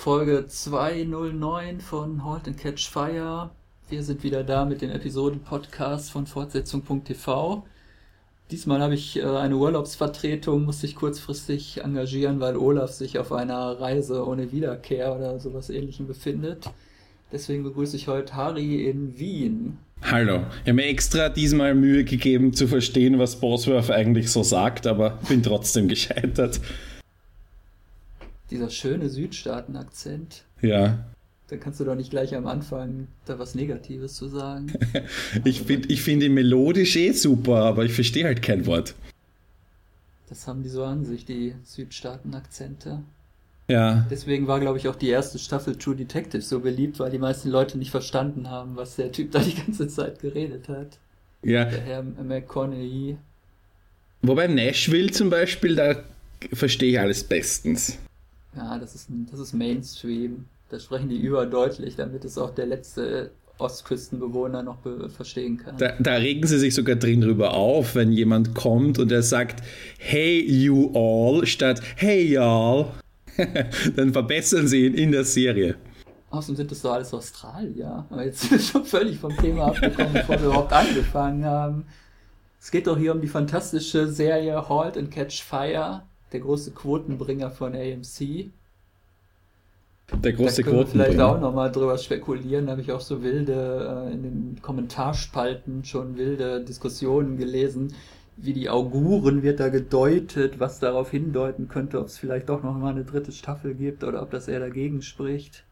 Folge 209 von Halt and Catch Fire. Wir sind wieder da mit dem Episoden-Podcast von Fortsetzung.tv. Diesmal habe ich äh, eine Urlaubsvertretung, musste ich kurzfristig engagieren, weil Olaf sich auf einer Reise ohne Wiederkehr oder sowas ähnlichem befindet. Deswegen begrüße ich heute Harry in Wien. Hallo. Ich habe mir extra diesmal Mühe gegeben zu verstehen, was Bosworth eigentlich so sagt, aber bin trotzdem gescheitert. Dieser schöne Südstaaten-Akzent. Ja. Da kannst du doch nicht gleich am Anfang da was Negatives zu sagen. ich finde ich find ihn melodisch eh super, aber ich verstehe halt kein Wort. Das haben die so an sich, die Südstaaten-Akzente. Ja. Deswegen war, glaube ich, auch die erste Staffel True Detective so beliebt, weil die meisten Leute nicht verstanden haben, was der Typ da die ganze Zeit geredet hat. Ja. Der Herr McConaughey. Wobei Nashville zum Beispiel, da verstehe ich alles bestens. Ja, das ist, das ist Mainstream. Da sprechen die überdeutlich, damit es auch der letzte Ostküstenbewohner noch verstehen kann. Da, da, regen sie sich sogar drin drüber auf, wenn jemand kommt und er sagt Hey you all statt Hey y'all. Dann verbessern sie ihn in der Serie. Außerdem sind das doch alles Australier. Aber jetzt sind wir schon völlig vom Thema abgekommen, bevor wir überhaupt angefangen haben. Es geht doch hier um die fantastische Serie Halt and Catch Fire der große Quotenbringer von AMC. Der große da wir vielleicht auch nochmal drüber spekulieren. Da habe ich auch so wilde, äh, in den Kommentarspalten schon wilde Diskussionen gelesen, wie die Auguren wird da gedeutet, was darauf hindeuten könnte, ob es vielleicht doch noch mal eine dritte Staffel gibt oder ob das eher dagegen spricht.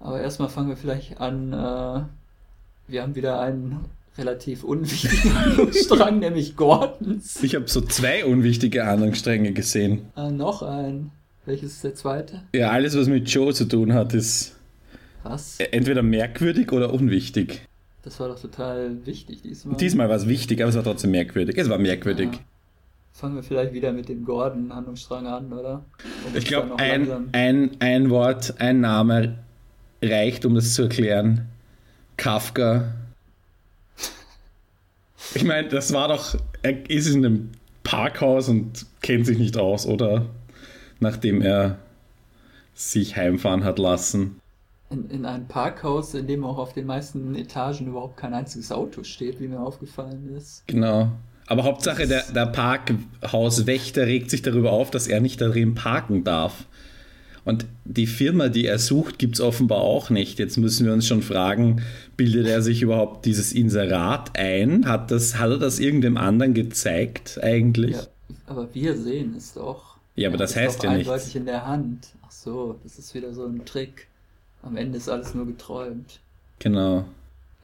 Aber erstmal fangen wir vielleicht an. Äh, wir haben wieder einen relativ unwichtigen Handlungsstrang, nämlich Gordons. Ich habe so zwei unwichtige Handlungsstränge gesehen. Ah, noch ein. Welches ist der zweite? Ja, alles, was mit Joe zu tun hat, ist was? entweder merkwürdig oder unwichtig. Das war doch total wichtig diesmal. Diesmal war es wichtig, aber es war trotzdem merkwürdig. Es war merkwürdig. Ja. Fangen wir vielleicht wieder mit dem Gordon-Handlungsstrang an, oder? Um ich glaube, ein, ein, ein Wort, ein Name reicht, um das zu erklären. Kafka ich meine, das war doch, er ist in einem Parkhaus und kennt sich nicht aus, oder? Nachdem er sich heimfahren hat lassen. In, in einem Parkhaus, in dem auch auf den meisten Etagen überhaupt kein einziges Auto steht, wie mir aufgefallen ist. Genau. Aber Hauptsache, der, der Parkhauswächter regt sich darüber auf, dass er nicht darin parken darf. Und die Firma, die er sucht, gibt es offenbar auch nicht. Jetzt müssen wir uns schon fragen, bildet er sich überhaupt dieses Inserat ein? Hat, das, hat er das irgendeinem anderen gezeigt eigentlich? Ja, aber wir sehen es doch. Ja, aber das heißt ja eindeutig in der Hand. Ach so, das ist wieder so ein Trick. Am Ende ist alles nur geträumt. Genau.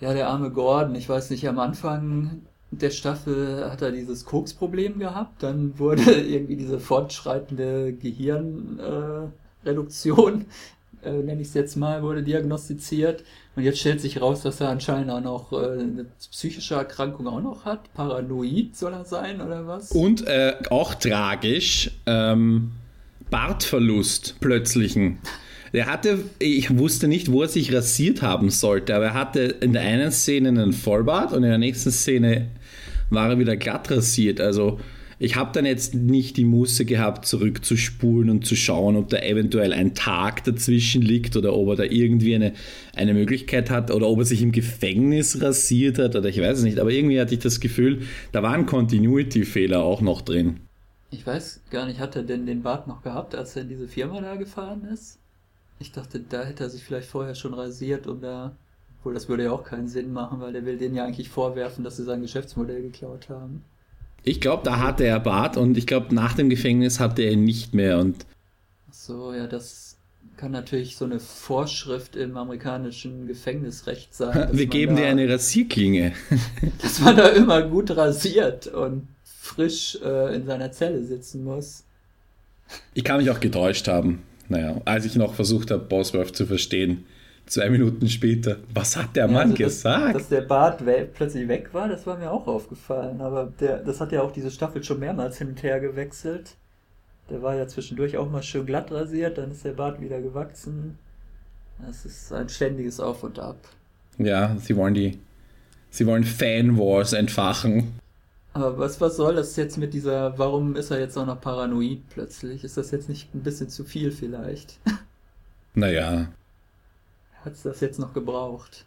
Ja, der arme Gordon, ich weiß nicht, am Anfang der Staffel hat er dieses Koks-Problem gehabt, dann wurde irgendwie diese fortschreitende Gehirn... Äh, Reduktion, äh, nenne ich es jetzt mal, wurde diagnostiziert. Und jetzt stellt sich raus, dass er anscheinend auch noch äh, eine psychische Erkrankung auch noch hat. Paranoid soll er sein oder was? Und äh, auch tragisch, ähm, Bartverlust plötzlichen. Er hatte, ich wusste nicht, wo er sich rasiert haben sollte, aber er hatte in der einen Szene einen Vollbart und in der nächsten Szene war er wieder glatt rasiert. Also ich habe dann jetzt nicht die Muße gehabt, zurückzuspulen und zu schauen, ob da eventuell ein Tag dazwischen liegt oder ob er da irgendwie eine, eine Möglichkeit hat oder ob er sich im Gefängnis rasiert hat oder ich weiß es nicht. Aber irgendwie hatte ich das Gefühl, da war ein Continuity-Fehler auch noch drin. Ich weiß gar nicht, hat er denn den Bart noch gehabt, als er in diese Firma da gefahren ist? Ich dachte, da hätte er sich vielleicht vorher schon rasiert, um da. Obwohl, das würde ja auch keinen Sinn machen, weil der will denen ja eigentlich vorwerfen, dass sie sein Geschäftsmodell geklaut haben. Ich glaube, da hatte er Bart und ich glaube, nach dem Gefängnis hatte er ihn nicht mehr. Und Ach so, ja, das kann natürlich so eine Vorschrift im amerikanischen Gefängnisrecht sein. Wir geben da, dir eine Rasierklinge. dass man da immer gut rasiert und frisch äh, in seiner Zelle sitzen muss. Ich kann mich auch getäuscht haben. Naja, als ich noch versucht habe, Bosworth zu verstehen. Zwei Minuten später. Was hat der ja, Mann also gesagt? Dass, der Bart plötzlich weg war, das war mir auch aufgefallen. Aber der, das hat ja auch diese Staffel schon mehrmals hin und her gewechselt. Der war ja zwischendurch auch mal schön glatt rasiert, dann ist der Bart wieder gewachsen. Das ist ein ständiges Auf und Ab. Ja, sie wollen die. Sie wollen Fan-Wars entfachen. Aber was, was soll das jetzt mit dieser. Warum ist er jetzt auch noch paranoid plötzlich? Ist das jetzt nicht ein bisschen zu viel vielleicht? Naja. Hat es das jetzt noch gebraucht?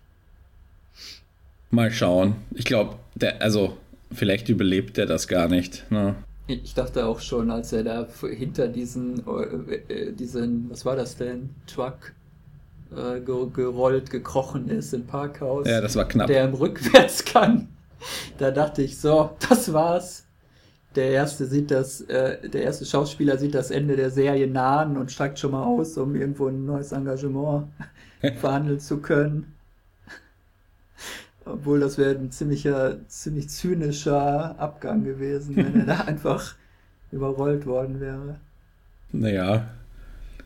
Mal schauen. Ich glaube, der, also, vielleicht überlebt er das gar nicht. Ne? Ich dachte auch schon, als er da hinter diesen, äh, äh, diesen, was war das denn, Truck äh, gerollt, gekrochen ist im Parkhaus. Ja, das war knapp. Der im Rückwärtsgang. Da dachte ich so, das war's. Der erste sieht das, äh, der erste Schauspieler sieht das Ende der Serie nahen und steigt schon mal aus, um irgendwo ein neues Engagement verhandeln zu können. Obwohl das wäre ein ziemlicher, ziemlich zynischer Abgang gewesen, wenn er da einfach überrollt worden wäre. Naja,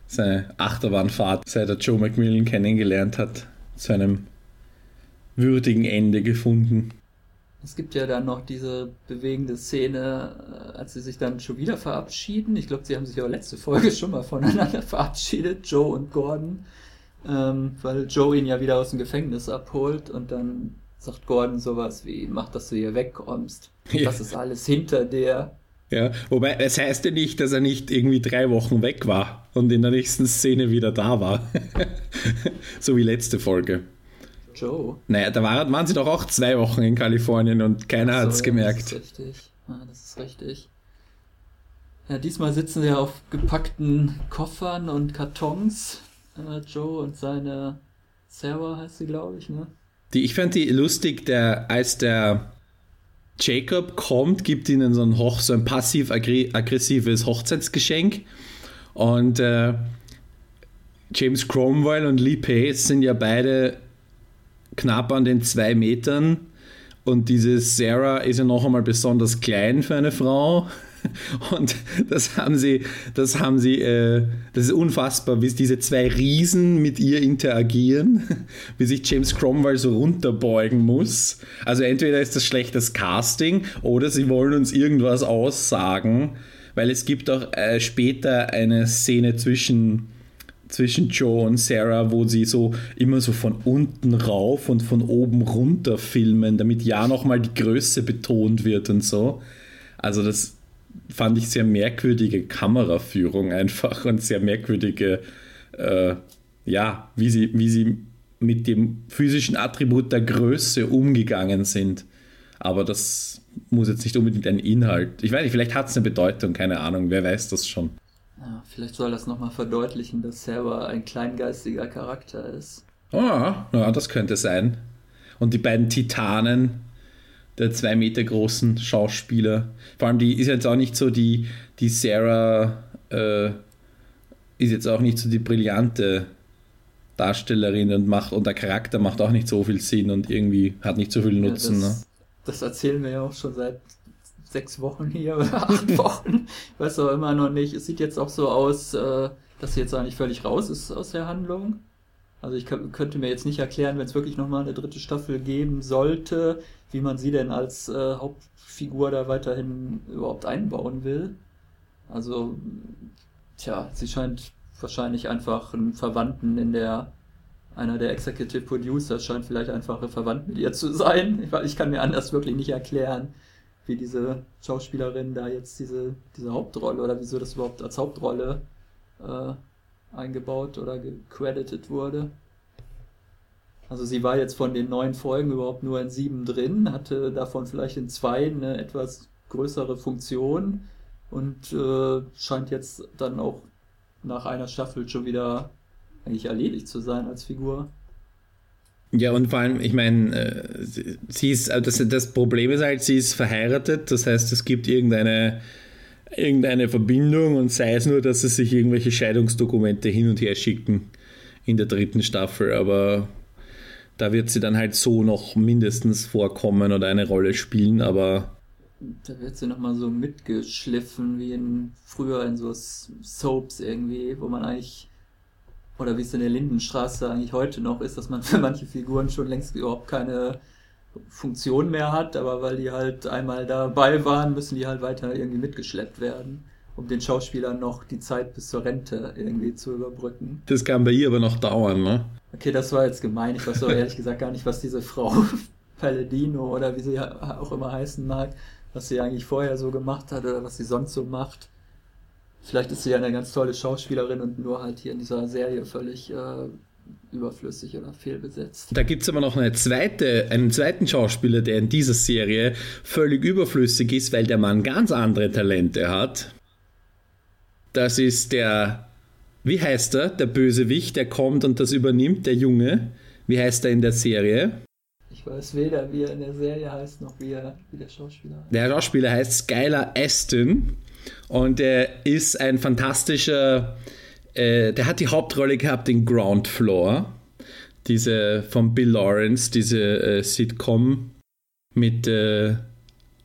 seine Achterbahnfahrt, seit er Joe McMillan kennengelernt hat, zu einem würdigen Ende gefunden. Es gibt ja dann noch diese bewegende Szene, äh, als sie sich dann schon wieder verabschieden. Ich glaube, sie haben sich auch letzte Folge schon mal voneinander verabschiedet, Joe und Gordon, ähm, weil Joe ihn ja wieder aus dem Gefängnis abholt und dann sagt Gordon sowas wie, mach, dass du hier wegkommst. Ja. Das ist alles hinter dir. Ja, wobei es heißt ja nicht, dass er nicht irgendwie drei Wochen weg war und in der nächsten Szene wieder da war. so wie letzte Folge. Joe. Naja, da war, waren sie doch auch zwei Wochen in Kalifornien und keiner hat es gemerkt. Das ist richtig. Ah, das ist richtig. Ja, diesmal sitzen sie auf gepackten Koffern und Kartons. Äh, Joe und seine Sarah heißt sie, glaube ich, ne? Die, ich fand die lustig, der, als der Jacob kommt, gibt ihnen so ein, Hoch, so ein passiv-aggressives Hochzeitsgeschenk. Und äh, James Cromwell und Lee Pace sind ja beide knapp an den zwei Metern. Und diese Sarah ist ja noch einmal besonders klein für eine Frau. Und das haben sie, das haben sie, äh, das ist unfassbar, wie diese zwei Riesen mit ihr interagieren, wie sich James Cromwell so runterbeugen muss. Also entweder ist das schlechtes Casting oder sie wollen uns irgendwas aussagen, weil es gibt auch äh, später eine Szene zwischen zwischen Joe und Sarah, wo sie so immer so von unten rauf und von oben runter filmen, damit ja nochmal die Größe betont wird und so. Also das fand ich sehr merkwürdige Kameraführung einfach und sehr merkwürdige, äh, ja, wie sie, wie sie mit dem physischen Attribut der Größe umgegangen sind. Aber das muss jetzt nicht unbedingt ein Inhalt. Ich weiß nicht, vielleicht hat es eine Bedeutung, keine Ahnung, wer weiß das schon. Ja, vielleicht soll das nochmal verdeutlichen, dass Server ein kleingeistiger Charakter ist. Ah, ja, das könnte sein. Und die beiden Titanen, der zwei Meter großen Schauspieler. Vor allem, die ist jetzt auch nicht so die, die Sarah äh, ist jetzt auch nicht so die brillante Darstellerin und macht und der Charakter macht auch nicht so viel Sinn und irgendwie hat nicht so viel Nutzen. Ja, das, ne? das erzählen wir ja auch schon seit sechs Wochen hier oder acht Wochen. Weiß auch immer noch nicht. Es sieht jetzt auch so aus, äh, dass sie jetzt eigentlich völlig raus ist aus der Handlung. Also ich könnte mir jetzt nicht erklären, wenn es wirklich nochmal eine dritte Staffel geben sollte, wie man sie denn als äh, Hauptfigur da weiterhin überhaupt einbauen will. Also, tja, sie scheint wahrscheinlich einfach einen Verwandten in der, einer der Executive Producers scheint vielleicht einfach ein Verwandt mit ihr zu sein. Ich, ich kann mir anders wirklich nicht erklären, wie diese Schauspielerin da jetzt diese, diese Hauptrolle oder wieso das überhaupt als Hauptrolle äh, eingebaut oder gecredited wurde. Also sie war jetzt von den neun Folgen überhaupt nur in sieben drin, hatte davon vielleicht in zwei eine etwas größere Funktion und äh, scheint jetzt dann auch nach einer Staffel schon wieder eigentlich erledigt zu sein als Figur. Ja, und vor allem, ich meine, äh, sie ist, äh, das, das Problem ist halt, sie ist verheiratet, das heißt, es gibt irgendeine irgendeine Verbindung und sei es nur, dass sie sich irgendwelche Scheidungsdokumente hin und her schicken in der dritten Staffel, aber da wird sie dann halt so noch mindestens vorkommen oder eine Rolle spielen, aber da wird sie nochmal so mitgeschliffen wie in früher in so Soaps irgendwie, wo man eigentlich oder wie es in der Lindenstraße eigentlich heute noch ist, dass man für manche Figuren schon längst überhaupt keine Funktion mehr hat, aber weil die halt einmal dabei waren, müssen die halt weiter irgendwie mitgeschleppt werden, um den Schauspielern noch die Zeit bis zur Rente irgendwie zu überbrücken. Das kann bei ihr aber noch dauern, ne? Okay, das war jetzt gemein. Ich weiß aber ehrlich gesagt gar nicht, was diese Frau Palladino oder wie sie auch immer heißen mag, was sie eigentlich vorher so gemacht hat oder was sie sonst so macht. Vielleicht ist sie ja eine ganz tolle Schauspielerin und nur halt hier in dieser Serie völlig äh, überflüssig oder fehlbesetzt. Da gibt es aber noch eine zweite, einen zweiten Schauspieler, der in dieser Serie völlig überflüssig ist, weil der Mann ganz andere Talente hat. Das ist der, wie heißt er, der Bösewicht, der kommt und das übernimmt, der Junge. Wie heißt er in der Serie? Ich weiß weder, wie er in der Serie heißt, noch wie, er, wie der Schauspieler heißt. Der Schauspieler heißt Skylar Aston und er ist ein fantastischer, äh, der hat die Hauptrolle gehabt in Ground Floor, diese von Bill Lawrence, diese äh, Sitcom mit äh,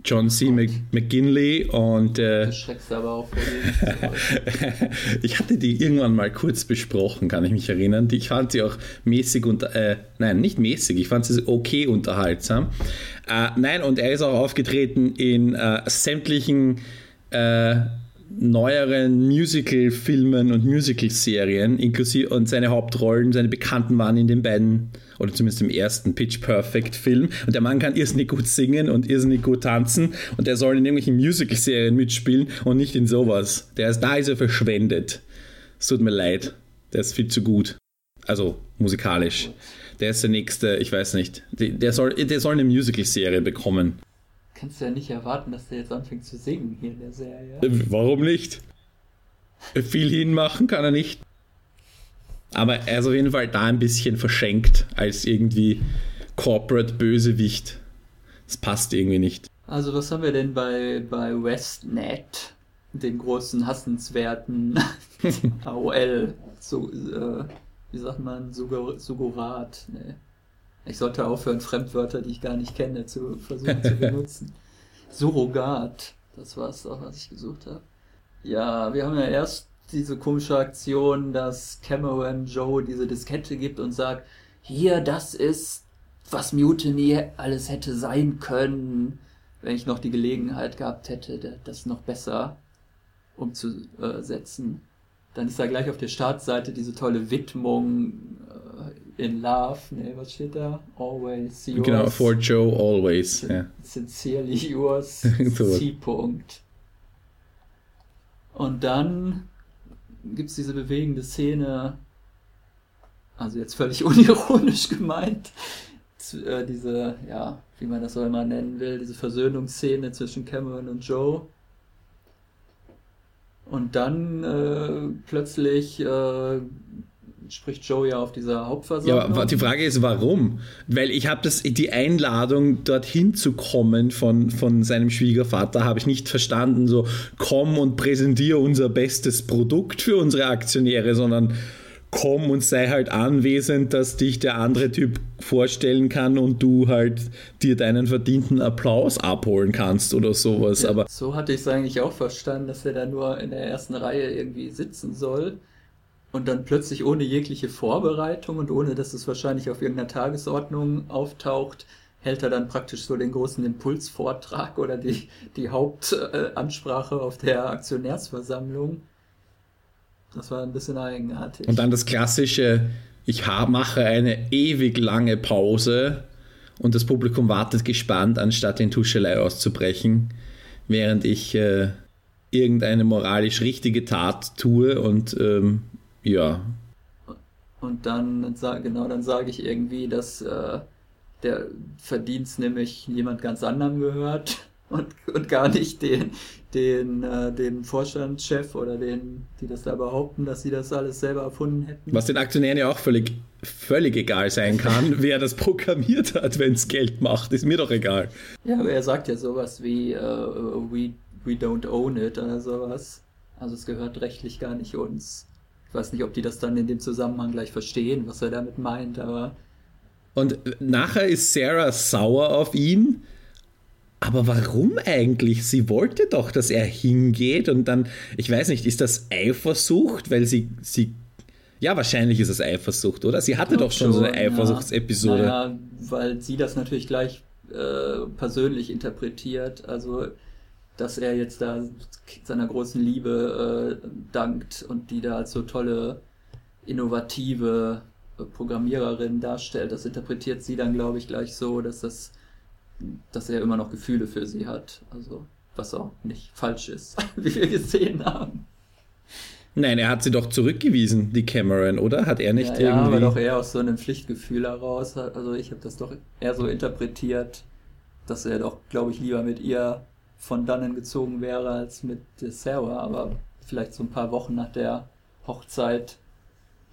John C. Mc McGinley und äh, aber auch vor ich hatte die irgendwann mal kurz besprochen, kann ich mich erinnern. Ich fand sie auch mäßig und äh, nein, nicht mäßig, ich fand sie okay unterhaltsam. Äh, nein, und er ist auch aufgetreten in äh, sämtlichen äh, neueren Musical-Filmen und Musical-Serien, inklusive und seine Hauptrollen, seine Bekannten waren in den beiden, oder zumindest im ersten Pitch Perfect-Film. Und der Mann kann irrsinnig gut singen und irrsinnig gut tanzen und er soll in irgendwelchen Musical-Serien mitspielen und nicht in sowas. Der ist, da ist er verschwendet. Es tut mir leid. Der ist viel zu gut. Also musikalisch. Der ist der nächste, ich weiß nicht. Der soll, der soll eine Musical-Serie bekommen kannst du ja nicht erwarten, dass der jetzt anfängt zu singen hier in der Serie. Warum nicht? Viel hinmachen kann er nicht. Aber er ist auf jeden Fall da ein bisschen verschenkt als irgendwie Corporate Bösewicht. Das passt irgendwie nicht. Also was haben wir denn bei, bei Westnet, den großen hassenswerten AOL, so, äh, wie sagt man, Sugorat, nee. Ich sollte aufhören, Fremdwörter, die ich gar nicht kenne, zu versuchen zu benutzen. Surrogat, das war es auch, was ich gesucht habe. Ja, wir haben ja erst diese komische Aktion, dass Cameron Joe diese Diskette gibt und sagt, hier, das ist, was Mutiny alles hätte sein können, wenn ich noch die Gelegenheit gehabt hätte, das noch besser umzusetzen. Dann ist da gleich auf der Startseite diese tolle Widmung in love, nee, was steht da? Always yours. Genau, for Joe, always. Sin ja. Sincerely yours, C. -Punkt. Und dann gibt es diese bewegende Szene, also jetzt völlig unironisch gemeint, äh, diese, ja, wie man das auch immer nennen will, diese Versöhnungsszene zwischen Cameron und Joe. Und dann äh, plötzlich äh, spricht Joe ja auf dieser Hauptversammlung. Ja, die Frage ist, warum? Weil ich habe das, die Einladung, dorthin zu kommen von, von seinem Schwiegervater, habe ich nicht verstanden, so komm und präsentiere unser bestes Produkt für unsere Aktionäre, sondern komm und sei halt anwesend, dass dich der andere Typ vorstellen kann und du halt dir deinen verdienten Applaus abholen kannst oder sowas. Ja, Aber so hatte ich es eigentlich auch verstanden, dass er da nur in der ersten Reihe irgendwie sitzen soll und dann plötzlich ohne jegliche Vorbereitung und ohne dass es wahrscheinlich auf irgendeiner Tagesordnung auftaucht, hält er dann praktisch so den großen Impulsvortrag oder die, die Hauptansprache auf der Aktionärsversammlung. Das war ein bisschen eigenartig. Und dann das klassische, ich mache eine ewig lange Pause und das Publikum wartet gespannt, anstatt in Tuschelei auszubrechen, während ich äh, irgendeine moralisch richtige Tat tue und ähm, ja. Und dann, genau, dann sage ich irgendwie, dass äh, der Verdienst nämlich jemand ganz anderem gehört und, und gar nicht den, den, äh, den Vorstandschef oder den, die das da behaupten, dass sie das alles selber erfunden hätten. Was den Aktionären ja auch völlig, völlig egal sein kann, wer das programmiert hat, wenn es Geld macht, ist mir doch egal. Ja, aber er sagt ja sowas wie uh, we, we don't own it oder sowas. Also es gehört rechtlich gar nicht uns. Ich weiß nicht, ob die das dann in dem Zusammenhang gleich verstehen, was er damit meint, aber. Und nachher ist Sarah sauer auf ihn. Aber warum eigentlich? Sie wollte doch, dass er hingeht und dann, ich weiß nicht, ist das Eifersucht, weil sie, sie ja, wahrscheinlich ist es Eifersucht, oder? Sie hatte doch schon, schon so eine Eifersuchtsepisode. Ja, naja, weil sie das natürlich gleich äh, persönlich interpretiert. Also dass er jetzt da seiner großen Liebe äh, dankt und die da als so tolle, innovative äh, Programmiererin darstellt. Das interpretiert sie dann, glaube ich, gleich so, dass das, dass er immer noch Gefühle für sie hat. Also, was auch nicht falsch ist, wie wir gesehen haben. Nein, er hat sie doch zurückgewiesen, die Cameron, oder? Hat er nicht ja, irgendwie. Ja, aber doch eher aus so einem Pflichtgefühl heraus. Also ich habe das doch eher so interpretiert, dass er doch, glaube ich, lieber mit ihr von dannen gezogen wäre als mit Sarah. Aber vielleicht so ein paar Wochen nach der Hochzeit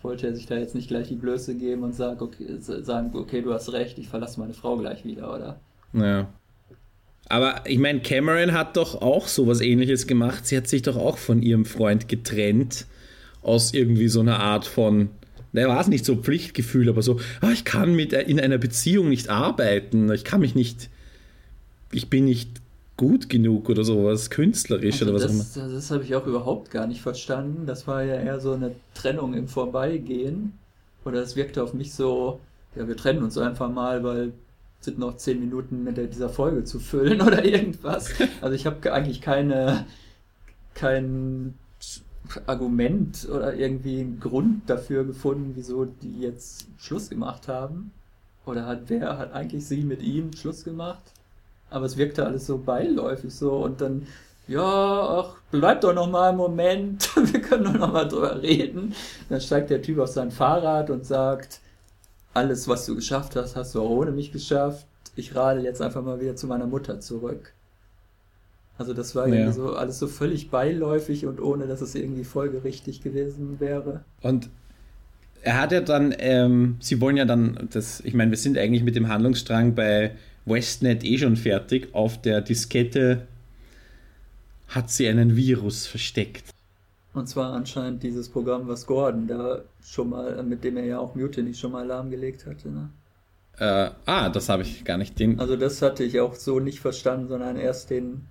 wollte er sich da jetzt nicht gleich die Blöße geben und sagen, okay, sagen, okay, du hast recht, ich verlasse meine Frau gleich wieder, oder? Ja. Aber ich meine, Cameron hat doch auch sowas ähnliches gemacht. Sie hat sich doch auch von ihrem Freund getrennt. Aus irgendwie so einer Art von, da war es nicht so Pflichtgefühl, aber so, ah, ich kann mit in einer Beziehung nicht arbeiten, ich kann mich nicht, ich bin nicht gut genug oder sowas, künstlerisch also oder was das, auch immer. Das habe ich auch überhaupt gar nicht verstanden. Das war ja eher so eine Trennung im Vorbeigehen. Oder es wirkte auf mich so, ja, wir trennen uns einfach mal, weil sind noch zehn Minuten mit dieser Folge zu füllen oder irgendwas. Also ich habe eigentlich keine, kein Argument oder irgendwie einen Grund dafür gefunden, wieso die jetzt Schluss gemacht haben. Oder hat wer hat eigentlich sie mit ihm Schluss gemacht? Aber es wirkte alles so beiläufig so und dann, ja, ach, bleib doch noch mal einen Moment, wir können doch noch mal drüber reden. Dann steigt der Typ auf sein Fahrrad und sagt, alles, was du geschafft hast, hast du auch ohne mich geschafft. Ich radel jetzt einfach mal wieder zu meiner Mutter zurück. Also das war ja. so alles so völlig beiläufig und ohne, dass es irgendwie folgerichtig gewesen wäre. Und er hat ja dann, ähm, sie wollen ja dann, das, ich meine, wir sind eigentlich mit dem Handlungsstrang bei Westnet eh schon fertig. Auf der Diskette hat sie einen Virus versteckt. Und zwar anscheinend dieses Programm, was Gordon da schon mal, mit dem er ja auch Mutiny schon mal lahmgelegt hatte, ne? Äh, ah, das habe ich gar nicht. Den also das hatte ich auch so nicht verstanden, sondern erst den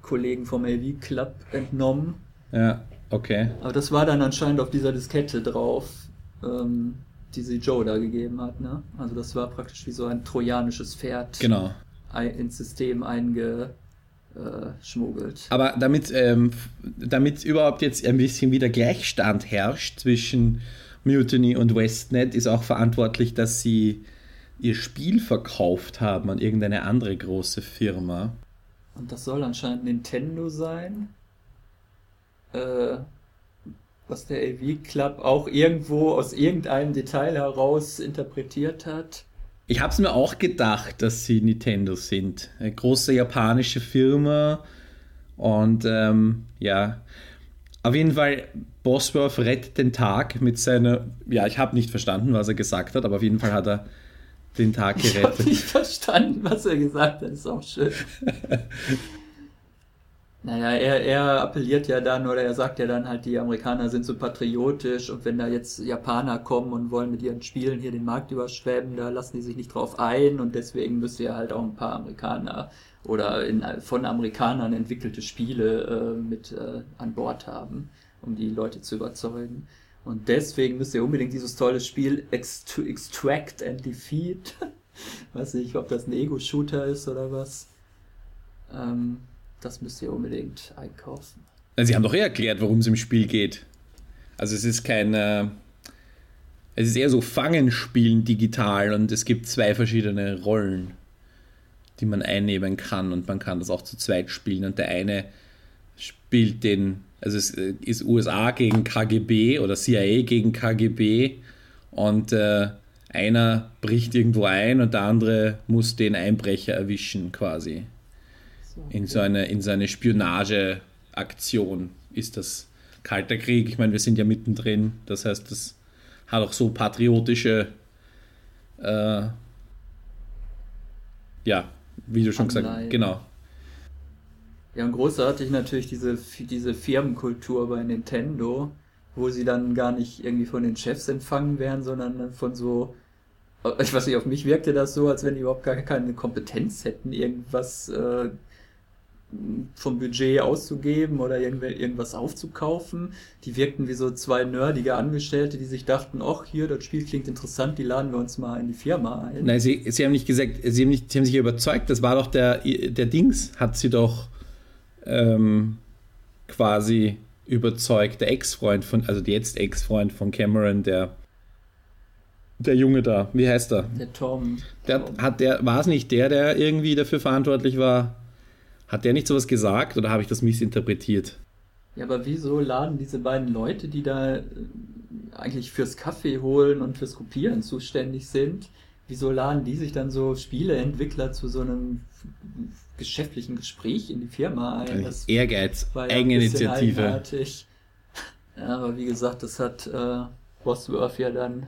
Kollegen vom AV Club entnommen. Ja, okay. Aber das war dann anscheinend auf dieser Diskette drauf. Ähm, die sie Joe da gegeben hat. Ne? Also das war praktisch wie so ein trojanisches Pferd genau. ins System eingeschmuggelt. Aber damit, ähm, damit überhaupt jetzt ein bisschen wieder Gleichstand herrscht zwischen Mutiny und Westnet, ist auch verantwortlich, dass sie ihr Spiel verkauft haben an irgendeine andere große Firma. Und das soll anscheinend Nintendo sein. Äh, was der AV Club auch irgendwo aus irgendeinem Detail heraus interpretiert hat. Ich habe es mir auch gedacht, dass sie Nintendo sind. Eine große japanische Firma. Und ähm, ja, auf jeden Fall, Bosworth rettet den Tag mit seiner. Ja, ich habe nicht verstanden, was er gesagt hat, aber auf jeden Fall hat er den Tag gerettet. Ich habe nicht verstanden, was er gesagt hat, ist auch schön. Naja, er, er appelliert ja dann oder er sagt ja dann halt, die Amerikaner sind so patriotisch und wenn da jetzt Japaner kommen und wollen mit ihren Spielen hier den Markt überschwemmen, da lassen die sich nicht drauf ein und deswegen müsst ihr halt auch ein paar Amerikaner oder in, von Amerikanern entwickelte Spiele äh, mit äh, an Bord haben, um die Leute zu überzeugen. Und deswegen müsst ihr unbedingt dieses tolle Spiel Extract and Defeat. Weiß nicht, ob das ein Ego-Shooter ist oder was. Ähm, das müsst ihr unbedingt einkaufen. Sie haben doch eh erklärt, worum es im Spiel geht. Also es ist kein. Äh, es ist eher so Fangenspielen digital und es gibt zwei verschiedene Rollen, die man einnehmen kann und man kann das auch zu zweit spielen und der eine spielt den. Also es äh, ist USA gegen KGB oder CIA gegen KGB und äh, einer bricht irgendwo ein und der andere muss den Einbrecher erwischen quasi in so eine, in so eine Spionageaktion ist das Kalter Krieg. Ich meine, wir sind ja mittendrin. Das heißt, das hat auch so patriotische, äh, ja, wie du schon Anleihen. gesagt hast, genau. Ja, und großartig natürlich diese, diese Firmenkultur bei Nintendo, wo sie dann gar nicht irgendwie von den Chefs empfangen werden, sondern von so, ich weiß nicht, auf mich wirkte das so, als wenn die überhaupt gar keine Kompetenz hätten, irgendwas äh, vom Budget auszugeben oder irgendwas aufzukaufen. Die wirkten wie so zwei nerdige Angestellte, die sich dachten, ach hier, das Spiel klingt interessant, die laden wir uns mal in die Firma ein. Nein, sie, sie haben nicht gesagt, sie haben, nicht, sie haben sich überzeugt, das war doch der, der Dings, hat sie doch ähm, quasi überzeugt, der Ex-Freund von, also der jetzt Ex-Freund von Cameron, der der Junge da, wie heißt er? Der Tom. Der, Hat der, war es nicht der, der irgendwie dafür verantwortlich war, hat der nicht sowas gesagt oder habe ich das missinterpretiert? Ja, aber wieso laden diese beiden Leute, die da äh, eigentlich fürs Kaffee holen und fürs Kopieren zuständig sind, wieso laden die sich dann so Spieleentwickler zu so einem geschäftlichen Gespräch in die Firma ein? Das Ehrgeiz, ja Eigeninitiative. Ja, aber wie gesagt, das hat äh, Bosworth ja dann,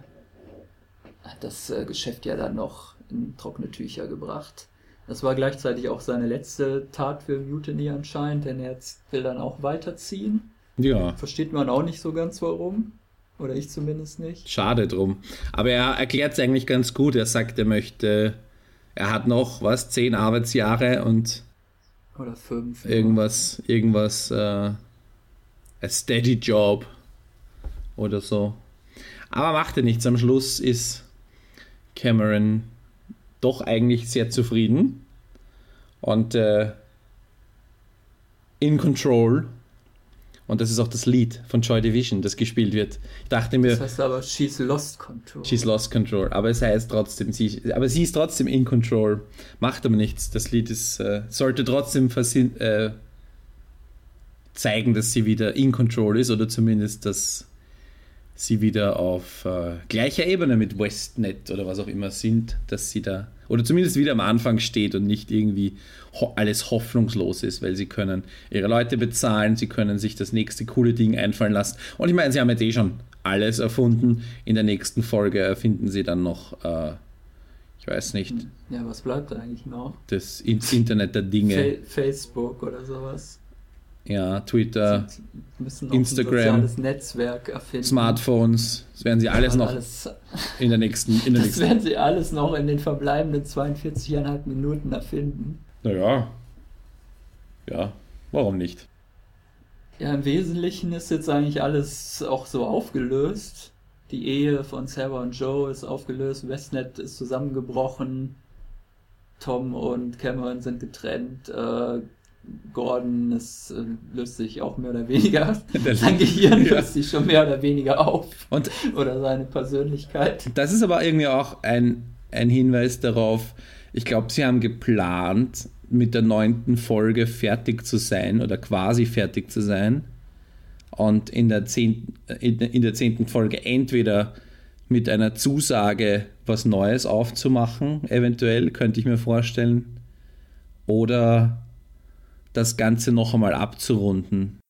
hat das äh, Geschäft ja dann noch in trockene Tücher gebracht. Das war gleichzeitig auch seine letzte Tat für Mutiny anscheinend, denn er will dann auch weiterziehen. Ja. Versteht man auch nicht so ganz warum. Oder ich zumindest nicht. Schade drum. Aber er erklärt es eigentlich ganz gut. Er sagt, er möchte, er hat noch, was, zehn Arbeitsjahre und. Oder fünf. Irgendwas, ja. irgendwas, äh, a steady job oder so. Aber macht er nichts. Am Schluss ist Cameron doch eigentlich sehr zufrieden und äh, in control. Und das ist auch das Lied von Joy Division, das gespielt wird. Ich dachte mir. Das heißt aber, she's lost control. She's lost control. Aber es heißt trotzdem, sie, aber sie ist trotzdem in control. Macht aber nichts. Das Lied ist, äh, sollte trotzdem äh, zeigen, dass sie wieder in control ist oder zumindest, dass sie wieder auf äh, gleicher Ebene mit Westnet oder was auch immer sind, dass sie da oder zumindest wieder am Anfang steht und nicht irgendwie ho alles hoffnungslos ist, weil sie können ihre Leute bezahlen, sie können sich das nächste coole Ding einfallen lassen. Und ich meine, sie haben jetzt eh schon alles erfunden. In der nächsten Folge erfinden sie dann noch, äh, ich weiß nicht. Ja, was bleibt da eigentlich noch? Das Internet der Dinge. Facebook oder sowas. Ja, Twitter, Instagram, Netzwerk erfinden. Smartphones, das werden sie alles ja, noch alles, in der nächsten. In der das nächsten. werden sie alles noch in den verbleibenden 42,5 Minuten erfinden. Naja. Ja, warum nicht? Ja, im Wesentlichen ist jetzt eigentlich alles auch so aufgelöst. Die Ehe von Sarah und Joe ist aufgelöst, Westnet ist zusammengebrochen, Tom und Cameron sind getrennt, äh, Gordon, es äh, löst sich auch mehr oder weniger, sein Gehirn ja. löst sich schon mehr oder weniger auf. Und, oder seine Persönlichkeit. Das ist aber irgendwie auch ein, ein Hinweis darauf, ich glaube, sie haben geplant, mit der neunten Folge fertig zu sein oder quasi fertig zu sein. Und in der zehnten, in der zehnten Folge entweder mit einer Zusage was Neues aufzumachen, eventuell könnte ich mir vorstellen, oder das Ganze noch einmal abzurunden.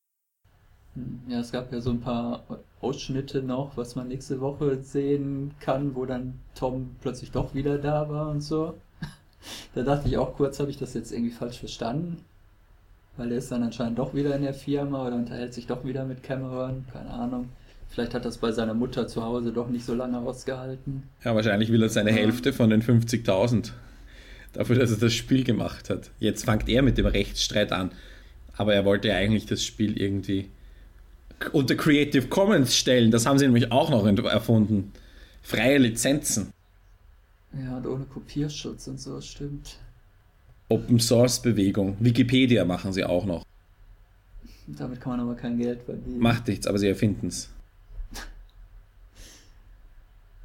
Ja, es gab ja so ein paar Ausschnitte noch, was man nächste Woche sehen kann, wo dann Tom plötzlich doch wieder da war und so. Da dachte ich auch kurz, habe ich das jetzt irgendwie falsch verstanden? Weil er ist dann anscheinend doch wieder in der Firma oder unterhält sich doch wieder mit Cameron, keine Ahnung. Vielleicht hat das bei seiner Mutter zu Hause doch nicht so lange ausgehalten. Ja, wahrscheinlich will er seine ja. Hälfte von den 50.000 dafür, dass er das Spiel gemacht hat. Jetzt fängt er mit dem Rechtsstreit an. Aber er wollte ja eigentlich das Spiel irgendwie unter Creative Commons stellen. Das haben sie nämlich auch noch erfunden. Freie Lizenzen. Ja, und ohne Kopierschutz und so, stimmt. Open Source Bewegung. Wikipedia machen sie auch noch. Damit kann man aber kein Geld verdienen. Macht nichts, aber sie erfinden es.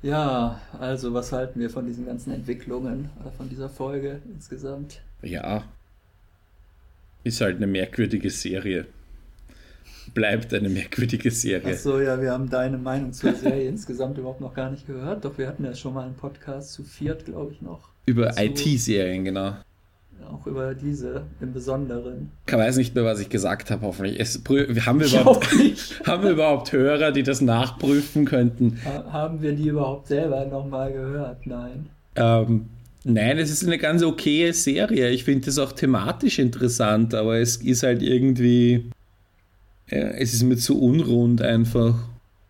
Ja, also was halten wir von diesen ganzen Entwicklungen oder von dieser Folge insgesamt? Ja, ist halt eine merkwürdige Serie. Bleibt eine merkwürdige Serie. Achso, ja, wir haben deine Meinung zur Serie insgesamt überhaupt noch gar nicht gehört. Doch wir hatten ja schon mal einen Podcast zu viert, glaube ich, noch. Über IT-Serien, genau auch über diese im Besonderen. Ich weiß nicht mehr, was ich gesagt habe, hoffentlich. Es, haben, wir überhaupt, haben wir überhaupt Hörer, die das nachprüfen könnten? Haben wir die überhaupt selber nochmal gehört? Nein. Ähm, nein, es ist eine ganz okaye Serie. Ich finde es auch thematisch interessant, aber es ist halt irgendwie. Ja, es ist mir zu unrund einfach.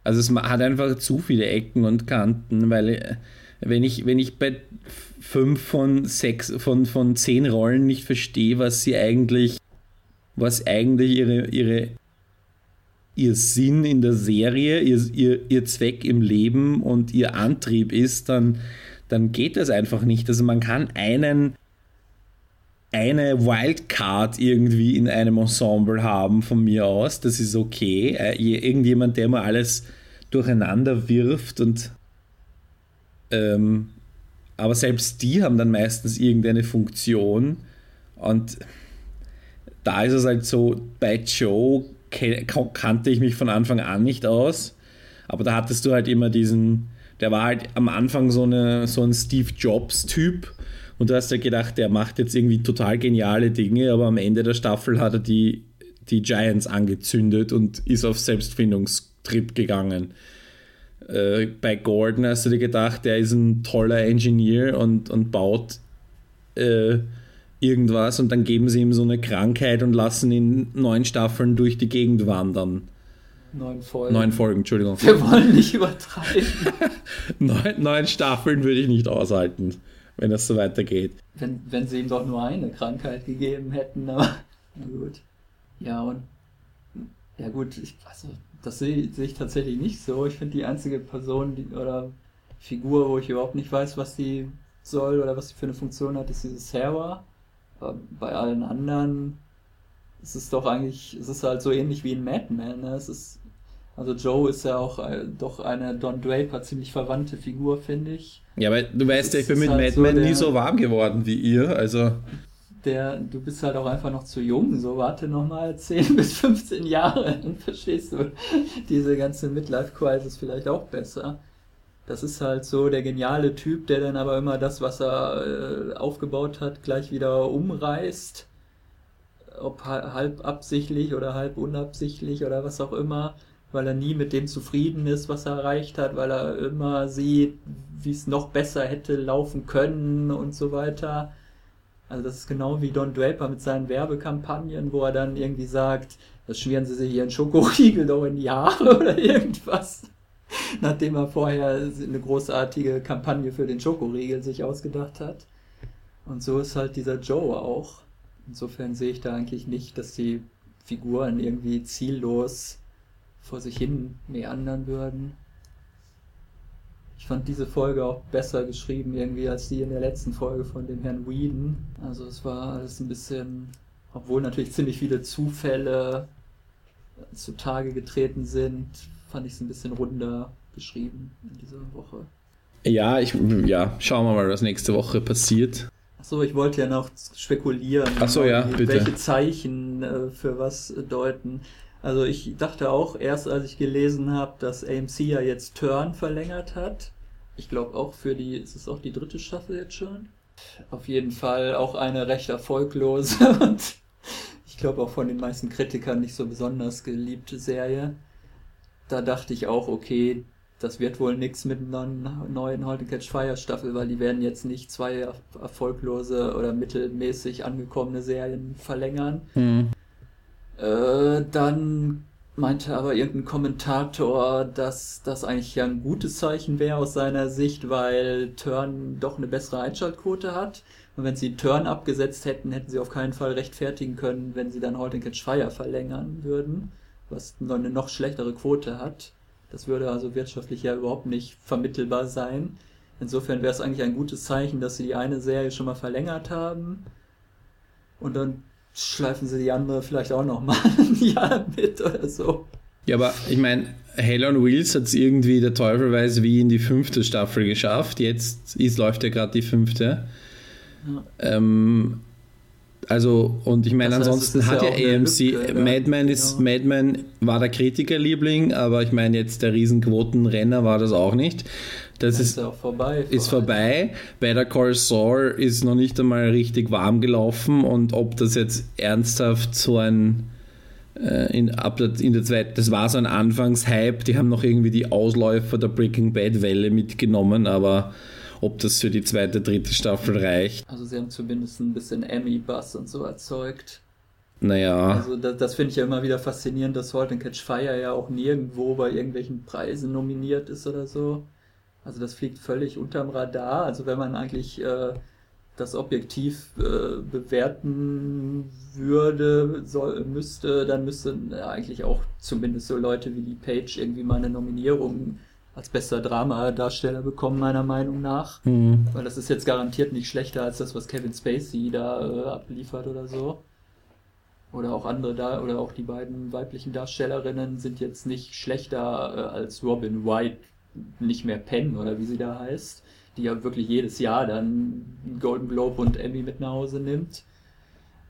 Also es hat einfach zu viele Ecken und Kanten, weil äh, wenn ich, wenn ich bei fünf von sechs, von, von zehn Rollen nicht verstehe, was sie eigentlich, was eigentlich ihre, ihre, ihr Sinn in der Serie, ihr, ihr, ihr Zweck im Leben und ihr Antrieb ist, dann, dann geht das einfach nicht. Also man kann einen, eine Wildcard irgendwie in einem Ensemble haben von mir aus, das ist okay. Äh, irgendjemand, der mal alles durcheinander wirft und ähm, aber selbst die haben dann meistens irgendeine Funktion. Und da ist es halt so, bei Joe kannte ich mich von Anfang an nicht aus. Aber da hattest du halt immer diesen, der war halt am Anfang so, eine, so ein Steve Jobs-Typ. Und du hast ja gedacht, der macht jetzt irgendwie total geniale Dinge, aber am Ende der Staffel hat er die, die Giants angezündet und ist auf Selbstfindungstrip gegangen. Äh, bei Gordon hast du dir gedacht, der ist ein toller Ingenieur und, und baut äh, irgendwas und dann geben sie ihm so eine Krankheit und lassen ihn neun Staffeln durch die Gegend wandern. Neun Folgen. Neun Folgen, Entschuldigung. Wir wollen nicht übertreiben. neun, neun Staffeln würde ich nicht aushalten, wenn das so weitergeht. Wenn, wenn sie ihm doch nur eine Krankheit gegeben hätten, aber gut. Ja, und ja gut, ich, also, das sehe, sehe ich tatsächlich nicht so. Ich finde die einzige Person die, oder Figur, wo ich überhaupt nicht weiß, was sie soll oder was sie für eine Funktion hat, ist diese Sarah bei allen anderen ist es doch eigentlich, es ist halt so ähnlich wie in Madman. Ne? Es ist, also Joe ist ja auch äh, doch eine Don Draper ziemlich verwandte Figur, finde ich. Ja, aber du weißt ja, ich bin mit halt Madman so nie so warm geworden wie ihr, also. Der, du bist halt auch einfach noch zu jung, so warte nochmal 10 bis 15 Jahre, dann verstehst du diese ganze Midlife-Crisis vielleicht auch besser. Das ist halt so der geniale Typ, der dann aber immer das, was er äh, aufgebaut hat, gleich wieder umreißt. Ob halb absichtlich oder halb unabsichtlich oder was auch immer, weil er nie mit dem zufrieden ist, was er erreicht hat, weil er immer sieht, wie es noch besser hätte laufen können und so weiter. Also das ist genau wie Don Draper mit seinen Werbekampagnen, wo er dann irgendwie sagt, das schmieren sie sich ihren Schokoriegel doch in die Haare oder irgendwas. nachdem er vorher eine großartige Kampagne für den Schokoriegel sich ausgedacht hat. Und so ist halt dieser Joe auch. Insofern sehe ich da eigentlich nicht, dass die Figuren irgendwie ziellos vor sich hin meandern würden. Ich fand diese Folge auch besser geschrieben irgendwie als die in der letzten Folge von dem Herrn Whedon. Also es war alles ein bisschen, obwohl natürlich ziemlich viele Zufälle zutage getreten sind, fand ich es ein bisschen runder geschrieben in dieser Woche. Ja, ich, ja, schauen wir mal, was nächste Woche passiert. Achso, ich wollte ja noch spekulieren, Achso, ja, bitte. welche Zeichen äh, für was deuten. Also ich dachte auch erst, als ich gelesen habe, dass AMC ja jetzt Turn verlängert hat. Ich glaube auch für die, ist es auch die dritte Staffel jetzt schon? Auf jeden Fall auch eine recht erfolglose und ich glaube auch von den meisten Kritikern nicht so besonders geliebte Serie da dachte ich auch, okay, das wird wohl nichts mit einer neuen Halt Catch Fire Staffel, weil die werden jetzt nicht zwei erfolglose oder mittelmäßig angekommene Serien verlängern. Mhm. Äh, dann meinte aber irgendein Kommentator, dass das eigentlich ja ein gutes Zeichen wäre aus seiner Sicht, weil Turn doch eine bessere Einschaltquote hat. Und wenn sie Turn abgesetzt hätten, hätten sie auf keinen Fall rechtfertigen können, wenn sie dann Halt Catch Fire verlängern würden was eine noch schlechtere Quote hat. Das würde also wirtschaftlich ja überhaupt nicht vermittelbar sein. Insofern wäre es eigentlich ein gutes Zeichen, dass sie die eine Serie schon mal verlängert haben. Und dann schleifen sie die andere vielleicht auch noch mal ein Jahr mit oder so. Ja, aber ich meine, Hell on Wheels hat es irgendwie der Teufel weiß wie in die fünfte Staffel geschafft. Jetzt ist, läuft ja gerade die fünfte. Ja. Ähm, also, und ich meine, also ansonsten hat ja, ja AMC, Lücke, Madman ist, genau. Madman war der Kritikerliebling, aber ich meine, jetzt der Riesenquotenrenner war das auch nicht. Das, ist, ist, vorbei, ist vorbei. Better Call Saul ist noch nicht einmal richtig warm gelaufen und ob das jetzt ernsthaft so ein äh, in, ab der, in der zweiten, das war so ein Anfangshype, die haben noch irgendwie die Ausläufer der Breaking Bad Welle mitgenommen, aber ob das für die zweite, dritte Staffel reicht. Also sie haben zumindest ein bisschen Emmy-Bass und so erzeugt. Naja. Also das, das finde ich ja immer wieder faszinierend, dass Halt and Catch Fire ja auch nirgendwo bei irgendwelchen Preisen nominiert ist oder so. Also das fliegt völlig unterm Radar. Also wenn man eigentlich äh, das objektiv äh, bewerten würde, soll, müsste, dann müssten eigentlich auch zumindest so Leute wie die Page irgendwie mal eine Nominierung als bester Dramadarsteller bekommen, meiner Meinung nach. Mhm. Weil das ist jetzt garantiert nicht schlechter als das, was Kevin Spacey da äh, abliefert oder so. Oder auch andere da, oder auch die beiden weiblichen Darstellerinnen sind jetzt nicht schlechter äh, als Robin White, nicht mehr Penn oder wie sie da heißt, die ja wirklich jedes Jahr dann Golden Globe und Emmy mit nach Hause nimmt.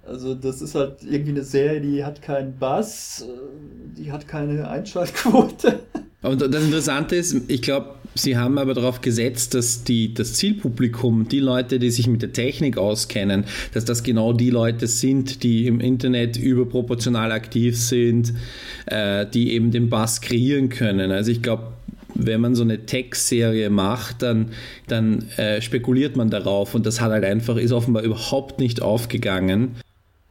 Also das ist halt irgendwie eine Serie, die hat keinen Bass, äh, die hat keine Einschaltquote. Und das Interessante ist, ich glaube, sie haben aber darauf gesetzt, dass die, das Zielpublikum, die Leute, die sich mit der Technik auskennen, dass das genau die Leute sind, die im Internet überproportional aktiv sind, äh, die eben den Bass kreieren können. Also ich glaube, wenn man so eine Tech-Serie macht, dann, dann äh, spekuliert man darauf und das hat halt einfach, ist offenbar überhaupt nicht aufgegangen.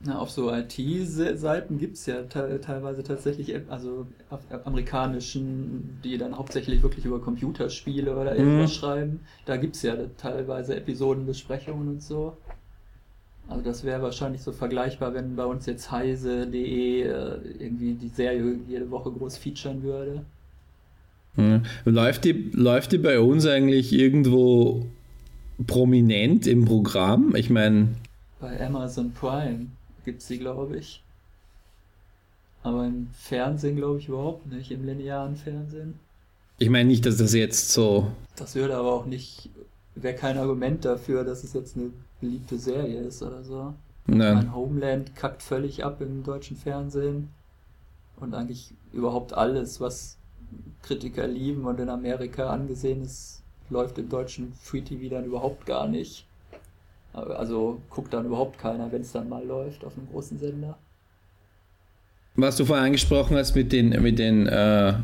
Na, auf so IT-Seiten gibt es ja teilweise tatsächlich, also amerikanischen, die dann hauptsächlich wirklich über Computerspiele oder irgendwas mhm. schreiben. Da gibt es ja teilweise Episodenbesprechungen und so. Also das wäre wahrscheinlich so vergleichbar, wenn bei uns jetzt heise.de äh, irgendwie die Serie jede Woche groß featuren würde. Läuft, die, läuft die bei uns eigentlich irgendwo prominent im Programm? Ich meine. Bei Amazon Prime gibt es sie, glaube ich. Aber im Fernsehen glaube ich überhaupt nicht, im linearen Fernsehen. Ich meine nicht, dass das jetzt so. Das würde aber auch nicht, wäre kein Argument dafür, dass es jetzt eine beliebte Serie ist oder so. Nein. Mein Homeland kackt völlig ab im deutschen Fernsehen. Und eigentlich überhaupt alles, was Kritiker lieben und in Amerika angesehen ist, läuft im deutschen Free TV dann überhaupt gar nicht. Also guckt dann überhaupt keiner, wenn es dann mal läuft auf einem großen Sender. Was du vorhin angesprochen hast mit den, mit den äh,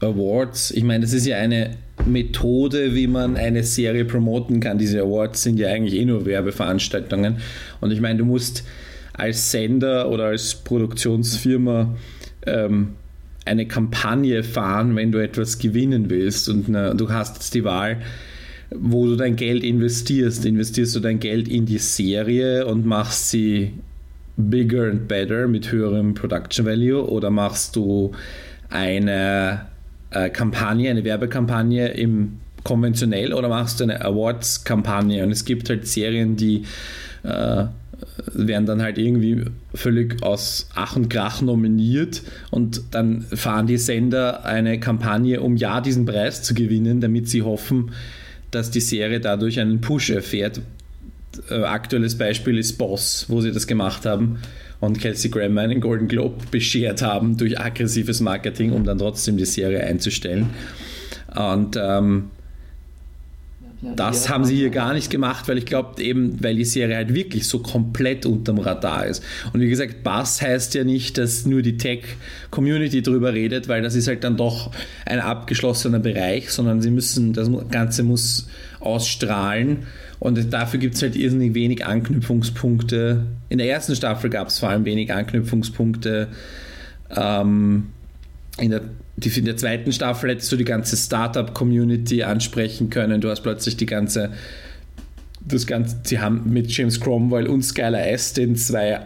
Awards, ich meine, das ist ja eine Methode, wie man eine Serie promoten kann. Diese Awards sind ja eigentlich eh nur Werbeveranstaltungen. Und ich meine, du musst als Sender oder als Produktionsfirma ähm, eine Kampagne fahren, wenn du etwas gewinnen willst. Und na, du hast jetzt die Wahl, wo du dein Geld investierst. Investierst du dein Geld in die Serie und machst sie bigger and better mit höherem Production Value oder machst du eine äh, Kampagne, eine Werbekampagne im konventionell oder machst du eine Awards-Kampagne? Und es gibt halt Serien, die äh, werden dann halt irgendwie völlig aus Ach und Krach nominiert und dann fahren die Sender eine Kampagne, um ja diesen Preis zu gewinnen, damit sie hoffen, dass die Serie dadurch einen Push erfährt. Äh, aktuelles Beispiel ist Boss, wo sie das gemacht haben und Kelsey Grammer einen Golden Globe beschert haben durch aggressives Marketing, um dann trotzdem die Serie einzustellen. Und ähm, das haben sie hier gar nicht gemacht, weil ich glaube eben, weil die Serie halt wirklich so komplett unterm Radar ist. Und wie gesagt, Bass heißt ja nicht, dass nur die Tech-Community drüber redet, weil das ist halt dann doch ein abgeschlossener Bereich, sondern sie müssen, das Ganze muss ausstrahlen. Und dafür gibt es halt irrsinnig wenig Anknüpfungspunkte. In der ersten Staffel gab es vor allem wenig Anknüpfungspunkte. Ähm, in der die, in der zweiten Staffel hättest du die ganze Startup-Community ansprechen können. Du hast plötzlich die ganze, das ganze, sie haben mit James Cromwell und Skylar Astin zwei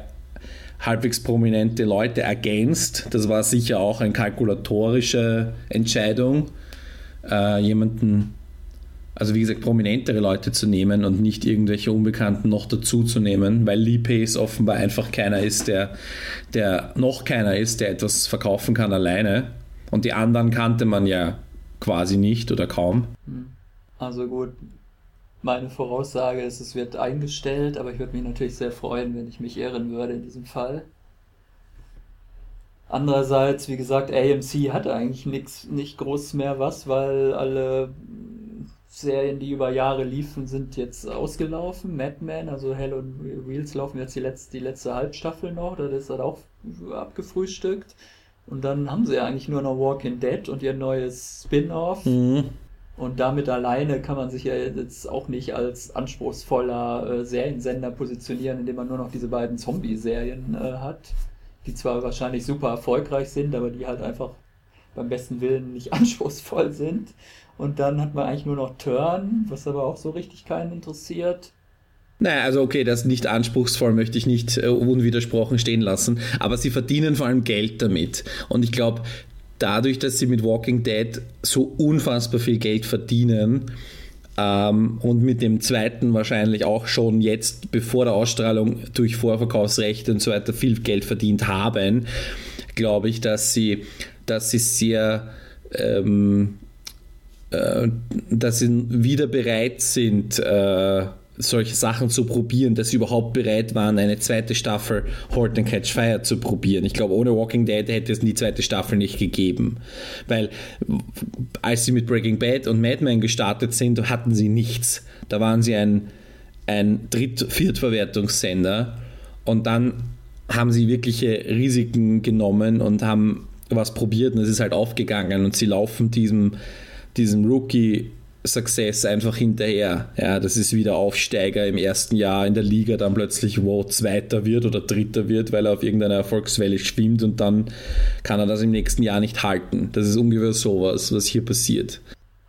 halbwegs prominente Leute ergänzt. Das war sicher auch eine kalkulatorische Entscheidung, äh, jemanden, also wie gesagt, prominentere Leute zu nehmen und nicht irgendwelche Unbekannten noch dazu zu nehmen, weil Lee Pace offenbar einfach keiner ist, der, der noch keiner ist, der etwas verkaufen kann alleine. Und die anderen kannte man ja quasi nicht oder kaum. Hm. Also gut, meine Voraussage ist, es wird eingestellt, aber ich würde mich natürlich sehr freuen, wenn ich mich ehren würde in diesem Fall. Andererseits, wie gesagt, AMC hat eigentlich nichts, nicht groß mehr was, weil alle Serien, die über Jahre liefen, sind jetzt ausgelaufen. Mad Men, also Hell und Wheels laufen jetzt die letzte, die letzte Halbstaffel noch, das ist halt auch abgefrühstückt. Und dann haben sie ja eigentlich nur noch Walking Dead und ihr neues Spin-off. Mhm. Und damit alleine kann man sich ja jetzt auch nicht als anspruchsvoller äh, Seriensender positionieren, indem man nur noch diese beiden Zombie-Serien äh, hat, die zwar wahrscheinlich super erfolgreich sind, aber die halt einfach beim besten Willen nicht anspruchsvoll sind. Und dann hat man eigentlich nur noch Turn, was aber auch so richtig keinen interessiert. Naja, also okay, das nicht anspruchsvoll möchte ich nicht äh, unwidersprochen stehen lassen, aber sie verdienen vor allem Geld damit. Und ich glaube, dadurch, dass sie mit Walking Dead so unfassbar viel Geld verdienen, ähm, und mit dem zweiten wahrscheinlich auch schon jetzt, bevor der Ausstrahlung durch Vorverkaufsrechte und so weiter viel Geld verdient haben, glaube ich, dass sie, dass sie sehr ähm, äh, dass sie wieder bereit sind, äh, solche Sachen zu probieren, dass sie überhaupt bereit waren, eine zweite Staffel Halt and Catch Fire zu probieren. Ich glaube, ohne Walking Dead hätte es die zweite Staffel nicht gegeben. Weil als sie mit Breaking Bad und Mad Men gestartet sind, hatten sie nichts. Da waren sie ein, ein Dritt-, Viertverwertungssender und dann haben sie wirkliche Risiken genommen und haben was probiert und es ist halt aufgegangen und sie laufen diesem, diesem Rookie Success einfach hinterher. Ja, das ist wieder Aufsteiger im ersten Jahr in der Liga, dann plötzlich wo Zweiter wird oder Dritter wird, weil er auf irgendeiner Erfolgswelle schwimmt und dann kann er das im nächsten Jahr nicht halten. Das ist ungefähr sowas, was hier passiert.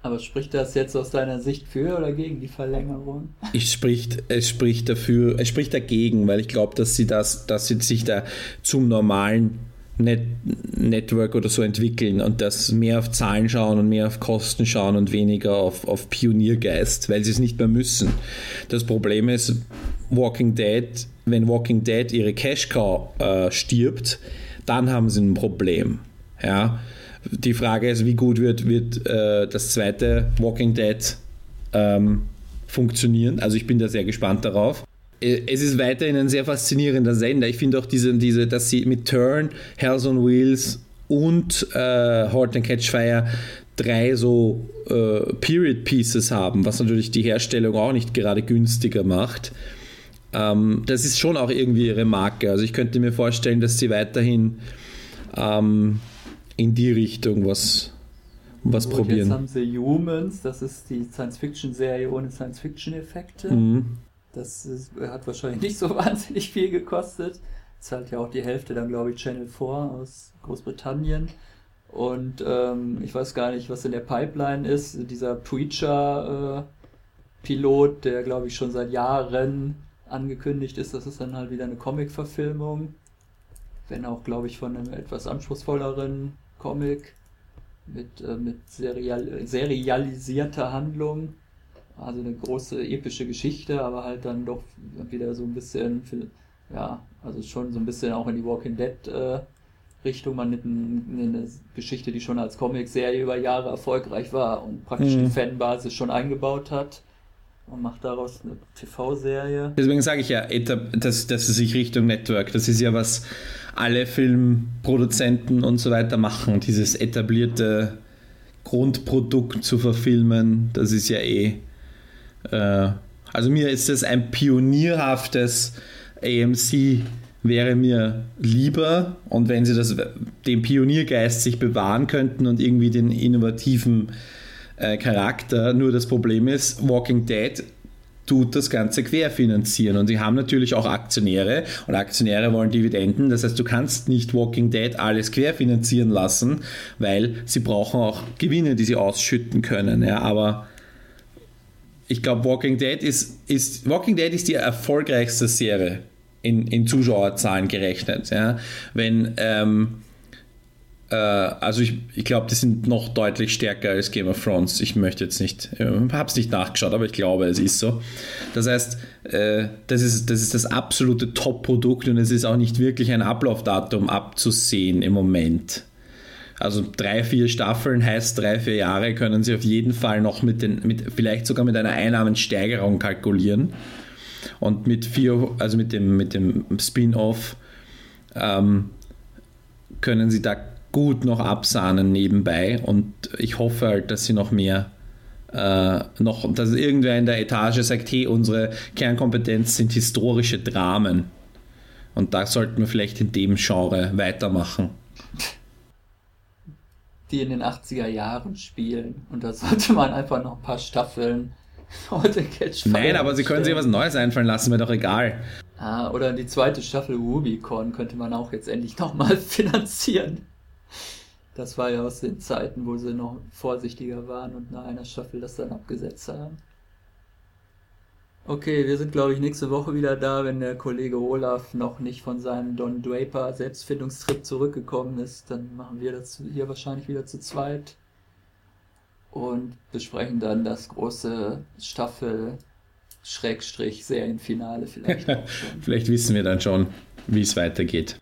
Aber spricht das jetzt aus deiner Sicht für oder gegen die Verlängerung? Ich spricht, es spricht dafür, es spricht dagegen, weil ich glaube, dass sie das, dass sie sich da zum normalen Net Network oder so entwickeln und das mehr auf Zahlen schauen und mehr auf Kosten schauen und weniger auf, auf Pioniergeist, weil sie es nicht mehr müssen. Das Problem ist, Walking Dead, wenn Walking Dead ihre Cash Cow äh, stirbt, dann haben sie ein Problem. Ja? Die Frage ist, wie gut wird, wird äh, das zweite Walking Dead ähm, funktionieren. Also ich bin da sehr gespannt darauf. Es ist weiterhin ein sehr faszinierender Sender. Ich finde auch diese, diese, dass sie mit Turn, Hells on Wheels und äh, Halt and Catch Fire drei so äh, Period Pieces haben, was natürlich die Herstellung auch nicht gerade günstiger macht. Ähm, das ist schon auch irgendwie ihre Marke. Also ich könnte mir vorstellen, dass sie weiterhin ähm, in die Richtung was, was und probieren. Jetzt haben sie Humans, das ist die Science-Fiction-Serie ohne Science-Fiction-Effekte. Mhm. Das ist, hat wahrscheinlich nicht so wahnsinnig viel gekostet. Zahlt ja auch die Hälfte dann, glaube ich, Channel 4 aus Großbritannien. Und ähm, ich weiß gar nicht, was in der Pipeline ist. Dieser Preacher-Pilot, äh, der, glaube ich, schon seit Jahren angekündigt ist, das ist dann halt wieder eine Comic-Verfilmung. Wenn auch, glaube ich, von einem etwas anspruchsvolleren Comic mit, äh, mit serial serialisierter Handlung. Also eine große epische Geschichte, aber halt dann doch wieder so ein bisschen, ja, also schon so ein bisschen auch in die Walking Dead äh, Richtung. Man nimmt eine Geschichte, die schon als Comic-Serie über Jahre erfolgreich war und praktisch mhm. die Fanbasis schon eingebaut hat und macht daraus eine TV-Serie. Deswegen sage ich ja, dass, dass es sich Richtung Network, das ist ja was alle Filmproduzenten und so weiter machen, dieses etablierte Grundprodukt zu verfilmen, das ist ja eh äh, also mir ist es ein pionierhaftes AMC wäre mir lieber. Und wenn sie das, den Pioniergeist sich bewahren könnten und irgendwie den innovativen äh, Charakter, nur das Problem ist, Walking Dead tut das Ganze querfinanzieren. Und sie haben natürlich auch Aktionäre. Und Aktionäre wollen Dividenden, das heißt du kannst nicht Walking Dead alles querfinanzieren lassen, weil sie brauchen auch Gewinne, die sie ausschütten können, ja, aber ich glaube, Walking Dead ist, ist Walking Dead ist die erfolgreichste Serie in, in Zuschauerzahlen gerechnet. Ja? Wenn ähm, äh, also ich, ich glaube, die sind noch deutlich stärker als Game of Thrones. Ich möchte jetzt nicht, äh, habe es nicht nachgeschaut, aber ich glaube, es ist so. Das heißt, äh, das, ist, das ist das absolute Top-Produkt und es ist auch nicht wirklich ein Ablaufdatum abzusehen im Moment. Also drei, vier Staffeln heißt drei, vier Jahre können Sie auf jeden Fall noch mit den, mit, vielleicht sogar mit einer Einnahmensteigerung kalkulieren. Und mit vier, also mit dem, mit dem Spin-off ähm, können Sie da gut noch absahnen nebenbei. Und ich hoffe halt, dass Sie noch mehr äh, noch, dass irgendwer in der Etage sagt, hey, unsere Kernkompetenz sind historische Dramen. Und da sollten wir vielleicht in dem Genre weitermachen die in den 80er Jahren spielen. Und da sollte man einfach noch ein paar Staffeln heute Catch Nein, aber sie können sich was Neues einfallen lassen, mir doch egal. Ah, oder die zweite Staffel Rubicon könnte man auch jetzt endlich nochmal finanzieren. Das war ja aus den Zeiten, wo sie noch vorsichtiger waren und nach einer Staffel das dann abgesetzt haben. Okay, wir sind, glaube ich, nächste Woche wieder da, wenn der Kollege Olaf noch nicht von seinem Don Draper Selbstfindungstrip zurückgekommen ist. Dann machen wir das hier wahrscheinlich wieder zu zweit und besprechen dann das große Staffel Schrägstrich Serienfinale vielleicht. vielleicht wissen wir dann schon, wie es weitergeht.